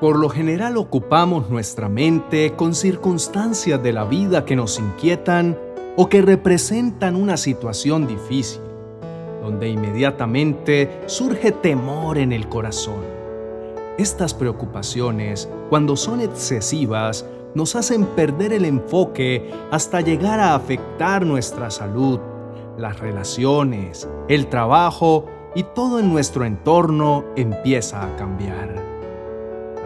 Por lo general ocupamos nuestra mente con circunstancias de la vida que nos inquietan o que representan una situación difícil, donde inmediatamente surge temor en el corazón. Estas preocupaciones, cuando son excesivas, nos hacen perder el enfoque hasta llegar a afectar nuestra salud, las relaciones, el trabajo y todo en nuestro entorno empieza a cambiar.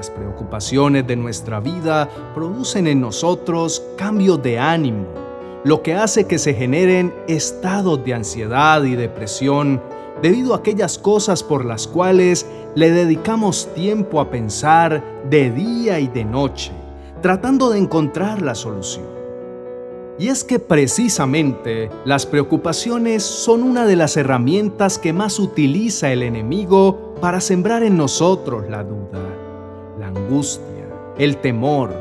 Las preocupaciones de nuestra vida producen en nosotros cambios de ánimo, lo que hace que se generen estados de ansiedad y depresión debido a aquellas cosas por las cuales le dedicamos tiempo a pensar de día y de noche, tratando de encontrar la solución. Y es que precisamente las preocupaciones son una de las herramientas que más utiliza el enemigo para sembrar en nosotros la duda angustia, el temor,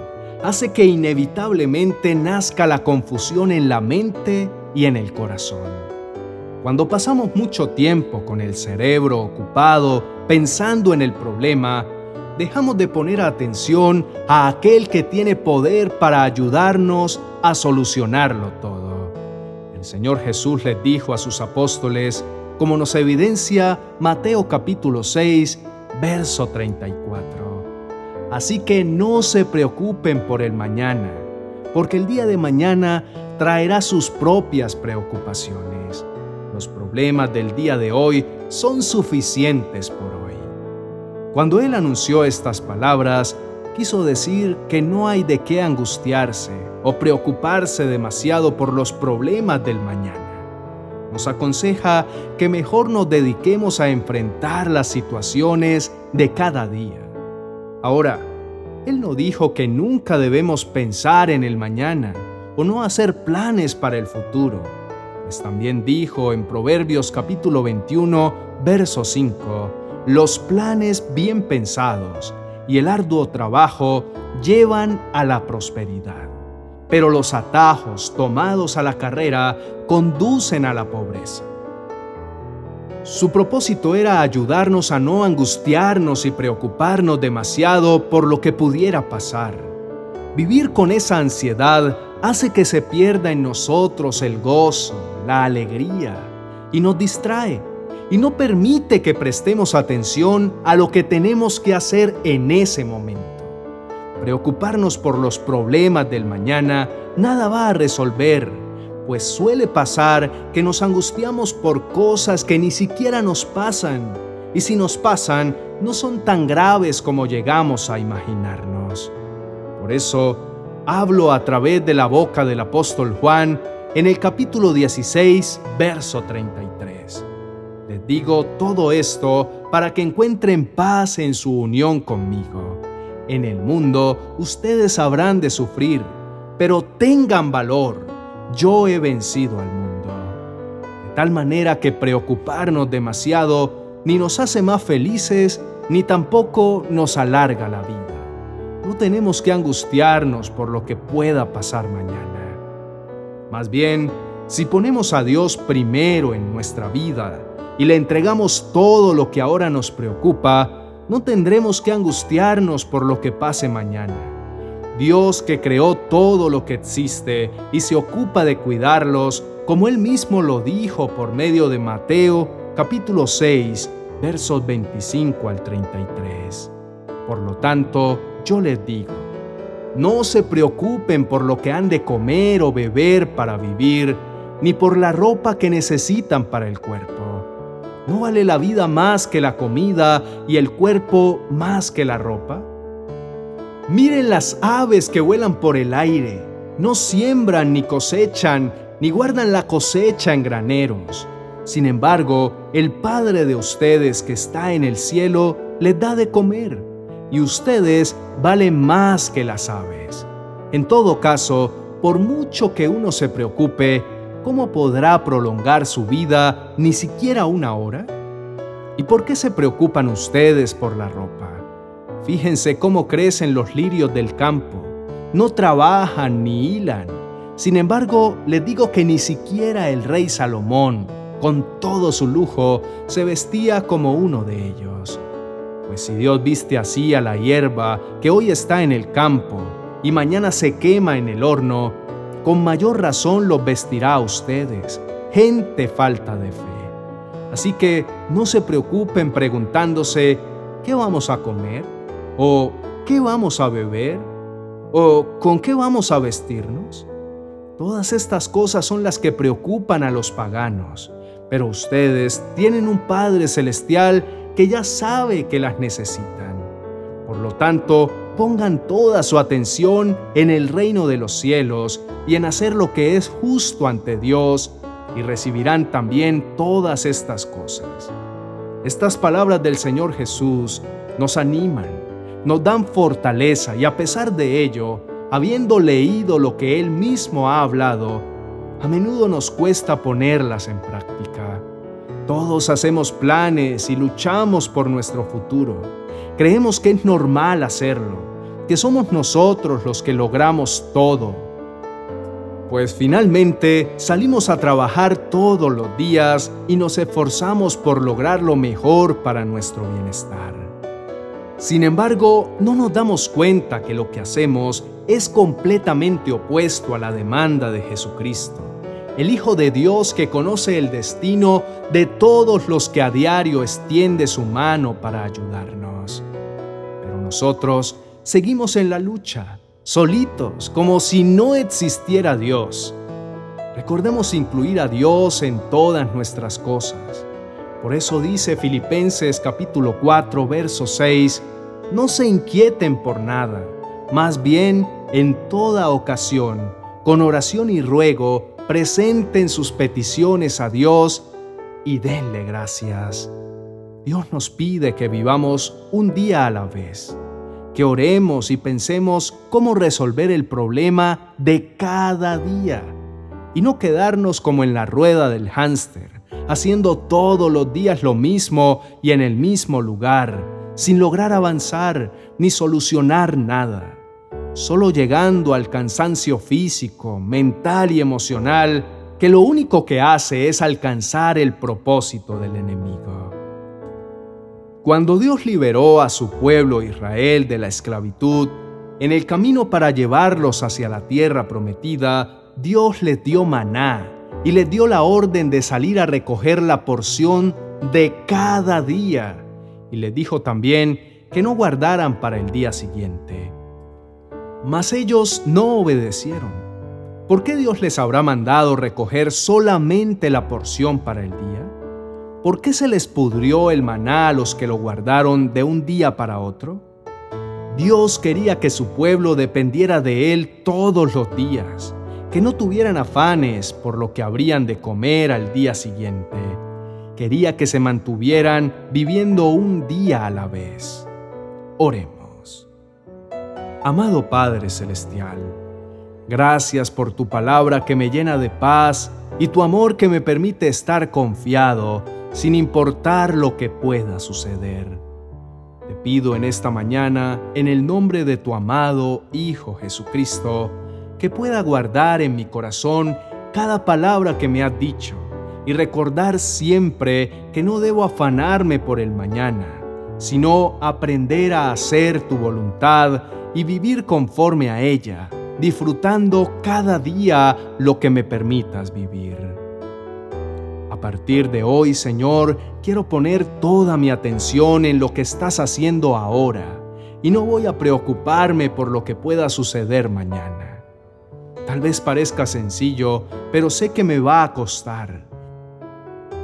hace que inevitablemente nazca la confusión en la mente y en el corazón. Cuando pasamos mucho tiempo con el cerebro ocupado pensando en el problema, dejamos de poner atención a aquel que tiene poder para ayudarnos a solucionarlo todo. El Señor Jesús les dijo a sus apóstoles, como nos evidencia Mateo capítulo 6, verso 34. Así que no se preocupen por el mañana, porque el día de mañana traerá sus propias preocupaciones. Los problemas del día de hoy son suficientes por hoy. Cuando él anunció estas palabras, quiso decir que no hay de qué angustiarse o preocuparse demasiado por los problemas del mañana. Nos aconseja que mejor nos dediquemos a enfrentar las situaciones de cada día Ahora, Él no dijo que nunca debemos pensar en el mañana o no hacer planes para el futuro, pues también dijo en Proverbios capítulo 21, verso 5, los planes bien pensados y el arduo trabajo llevan a la prosperidad, pero los atajos tomados a la carrera conducen a la pobreza. Su propósito era ayudarnos a no angustiarnos y preocuparnos demasiado por lo que pudiera pasar. Vivir con esa ansiedad hace que se pierda en nosotros el gozo, la alegría, y nos distrae, y no permite que prestemos atención a lo que tenemos que hacer en ese momento. Preocuparnos por los problemas del mañana nada va a resolver pues suele pasar que nos angustiamos por cosas que ni siquiera nos pasan, y si nos pasan, no son tan graves como llegamos a imaginarnos. Por eso, hablo a través de la boca del apóstol Juan en el capítulo 16, verso 33. Les digo todo esto para que encuentren paz en su unión conmigo. En el mundo ustedes habrán de sufrir, pero tengan valor yo he vencido al mundo. De tal manera que preocuparnos demasiado ni nos hace más felices, ni tampoco nos alarga la vida. No tenemos que angustiarnos por lo que pueda pasar mañana. Más bien, si ponemos a Dios primero en nuestra vida y le entregamos todo lo que ahora nos preocupa, no tendremos que angustiarnos por lo que pase mañana Dios que creó todo lo que existe y se ocupa de cuidarlos, como Él mismo lo dijo por medio de Mateo capítulo 6, versos 25 al 33. Por lo tanto, yo les digo, no se preocupen por lo que han de comer o beber para vivir, ni por la ropa que necesitan para el cuerpo. ¿No vale la vida más que la comida y el cuerpo más que la ropa? Miren las aves que vuelan por el aire. No siembran ni cosechan, ni guardan la cosecha en graneros. Sin embargo, el Padre de ustedes que está en el cielo les da de comer, y ustedes valen más que las aves. En todo caso, por mucho que uno se preocupe, ¿cómo podrá prolongar su vida ni siquiera una hora? ¿Y por qué se preocupan ustedes por la ropa? Fíjense cómo crecen los lirios del campo. No trabajan ni hilan. Sin embargo, les digo que ni siquiera el rey Salomón, con todo su lujo, se vestía como uno de ellos. Pues si Dios viste así a la hierba que hoy está en el campo y mañana se quema en el horno, con mayor razón los vestirá a ustedes, gente falta de fe. Así que no se preocupen preguntándose, ¿qué vamos a comer? ¿O qué vamos a beber? ¿O con qué vamos a vestirnos? Todas estas cosas son las que preocupan a los paganos, pero ustedes tienen un Padre Celestial que ya sabe que las necesitan. Por lo tanto, pongan toda su atención en el reino de los cielos y en hacer lo que es justo ante Dios y recibirán también todas estas cosas. Estas palabras del Señor Jesús nos animan, nos dan fortaleza y a pesar de ello, habiendo leído lo que Él mismo ha hablado, a menudo nos cuesta ponerlas en práctica. Todos hacemos planes y luchamos por nuestro futuro. Creemos que es normal hacerlo, que somos nosotros los que logramos todo pues finalmente salimos a trabajar todos los días y nos esforzamos por lograr lo mejor para nuestro bienestar. Sin embargo, no nos damos cuenta que lo que hacemos es completamente opuesto a la demanda de Jesucristo, el Hijo de Dios que conoce el destino de todos los que a diario extiende su mano para ayudarnos. Pero nosotros seguimos en la lucha solitos, como si no existiera Dios. Recordemos incluir a Dios en todas nuestras cosas. Por eso dice Filipenses capítulo 4, verso 6, no se inquieten por nada, más bien en toda ocasión, con oración y ruego, presenten sus peticiones a Dios y denle gracias. Dios nos pide que vivamos un día a la vez que oremos y pensemos cómo resolver el problema de cada día y no quedarnos como en la rueda del hámster, haciendo todos los días lo mismo y en el mismo lugar, sin lograr avanzar ni solucionar nada, solo llegando al cansancio físico, mental y emocional que lo único que hace es alcanzar el propósito del enemigo. Cuando Dios liberó a su pueblo Israel de la esclavitud, en el camino para llevarlos hacia la tierra prometida, Dios les dio maná y les dio la orden de salir a recoger la porción de cada día. Y les dijo también que no guardaran para el día siguiente. Mas ellos no obedecieron. ¿Por qué Dios les habrá mandado recoger solamente la porción para el día? ¿Por qué se les pudrió el maná a los que lo guardaron de un día para otro? Dios quería que su pueblo dependiera de Él todos los días, que no tuvieran afanes por lo que habrían de comer al día siguiente. Quería que se mantuvieran viviendo un día a la vez. Oremos. Amado Padre Celestial, gracias por tu palabra que me llena de paz y tu amor que me permite estar confiado sin importar lo que pueda suceder. Te pido en esta mañana, en el nombre de tu amado Hijo Jesucristo, que pueda guardar en mi corazón cada palabra que me has dicho y recordar siempre que no debo afanarme por el mañana, sino aprender a hacer tu voluntad y vivir conforme a ella, disfrutando cada día lo que me permitas vivir. A partir de hoy, Señor, quiero poner toda mi atención en lo que estás haciendo ahora y no voy a preocuparme por lo que pueda suceder mañana. Tal vez parezca sencillo, pero sé que me va a costar.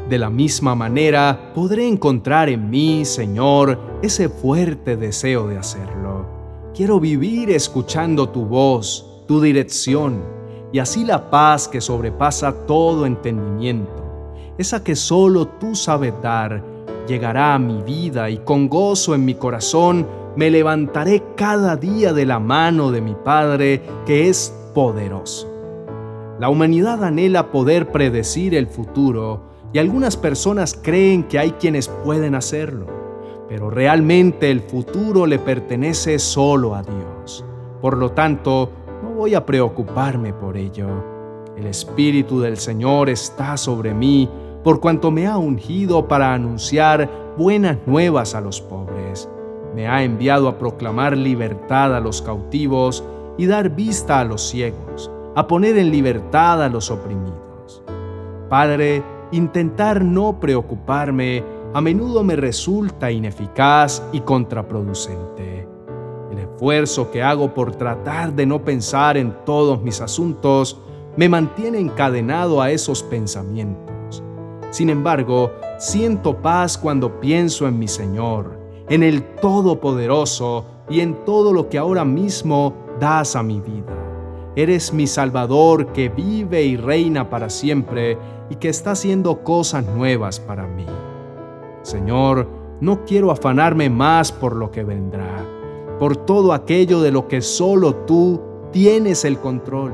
De la misma manera, podré encontrar en mí, Señor, ese fuerte deseo de hacerlo. Quiero vivir escuchando tu voz, tu dirección, y así la paz que sobrepasa todo entendimiento esa que solo tú sabes dar, llegará a mi vida y con gozo en mi corazón me levantaré cada día de la mano de mi Padre que es poderoso. La humanidad anhela poder predecir el futuro y algunas personas creen que hay quienes pueden hacerlo, pero realmente el futuro le pertenece solo a Dios. Por lo tanto, no voy a preocuparme por ello. El Espíritu del Señor está sobre mí por cuanto me ha ungido para anunciar buenas nuevas a los pobres. Me ha enviado a proclamar libertad a los cautivos y dar vista a los ciegos, a poner en libertad a los oprimidos. Padre, intentar no preocuparme a menudo me resulta ineficaz y contraproducente. El esfuerzo que hago por tratar de no pensar en todos mis asuntos me mantiene encadenado a esos pensamientos. Sin embargo, siento paz cuando pienso en mi Señor, en el Todopoderoso y en todo lo que ahora mismo das a mi vida. Eres mi Salvador que vive y reina para siempre y que está haciendo cosas nuevas para mí. Señor, no quiero afanarme más por lo que vendrá, por todo aquello de lo que solo tú tienes el control.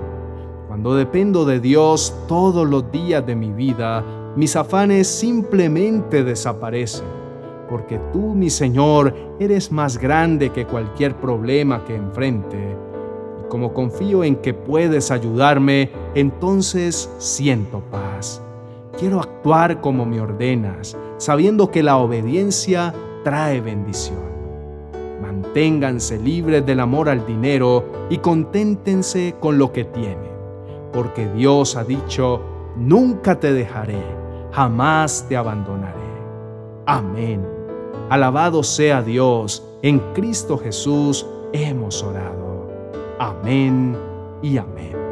Cuando dependo de Dios todos los días de mi vida, mis afanes simplemente desaparecen, porque tú, mi Señor, eres más grande que cualquier problema que enfrente. Como confío en que puedes ayudarme, entonces siento paz. Quiero actuar como me ordenas, sabiendo que la obediencia trae bendición. Manténganse libres del amor al dinero y conténtense con lo que tienen, porque Dios ha dicho, nunca te dejaré, jamás te abandonaré. Amén. Alabado sea Dios, en Cristo Jesús hemos orado. Amén y amén.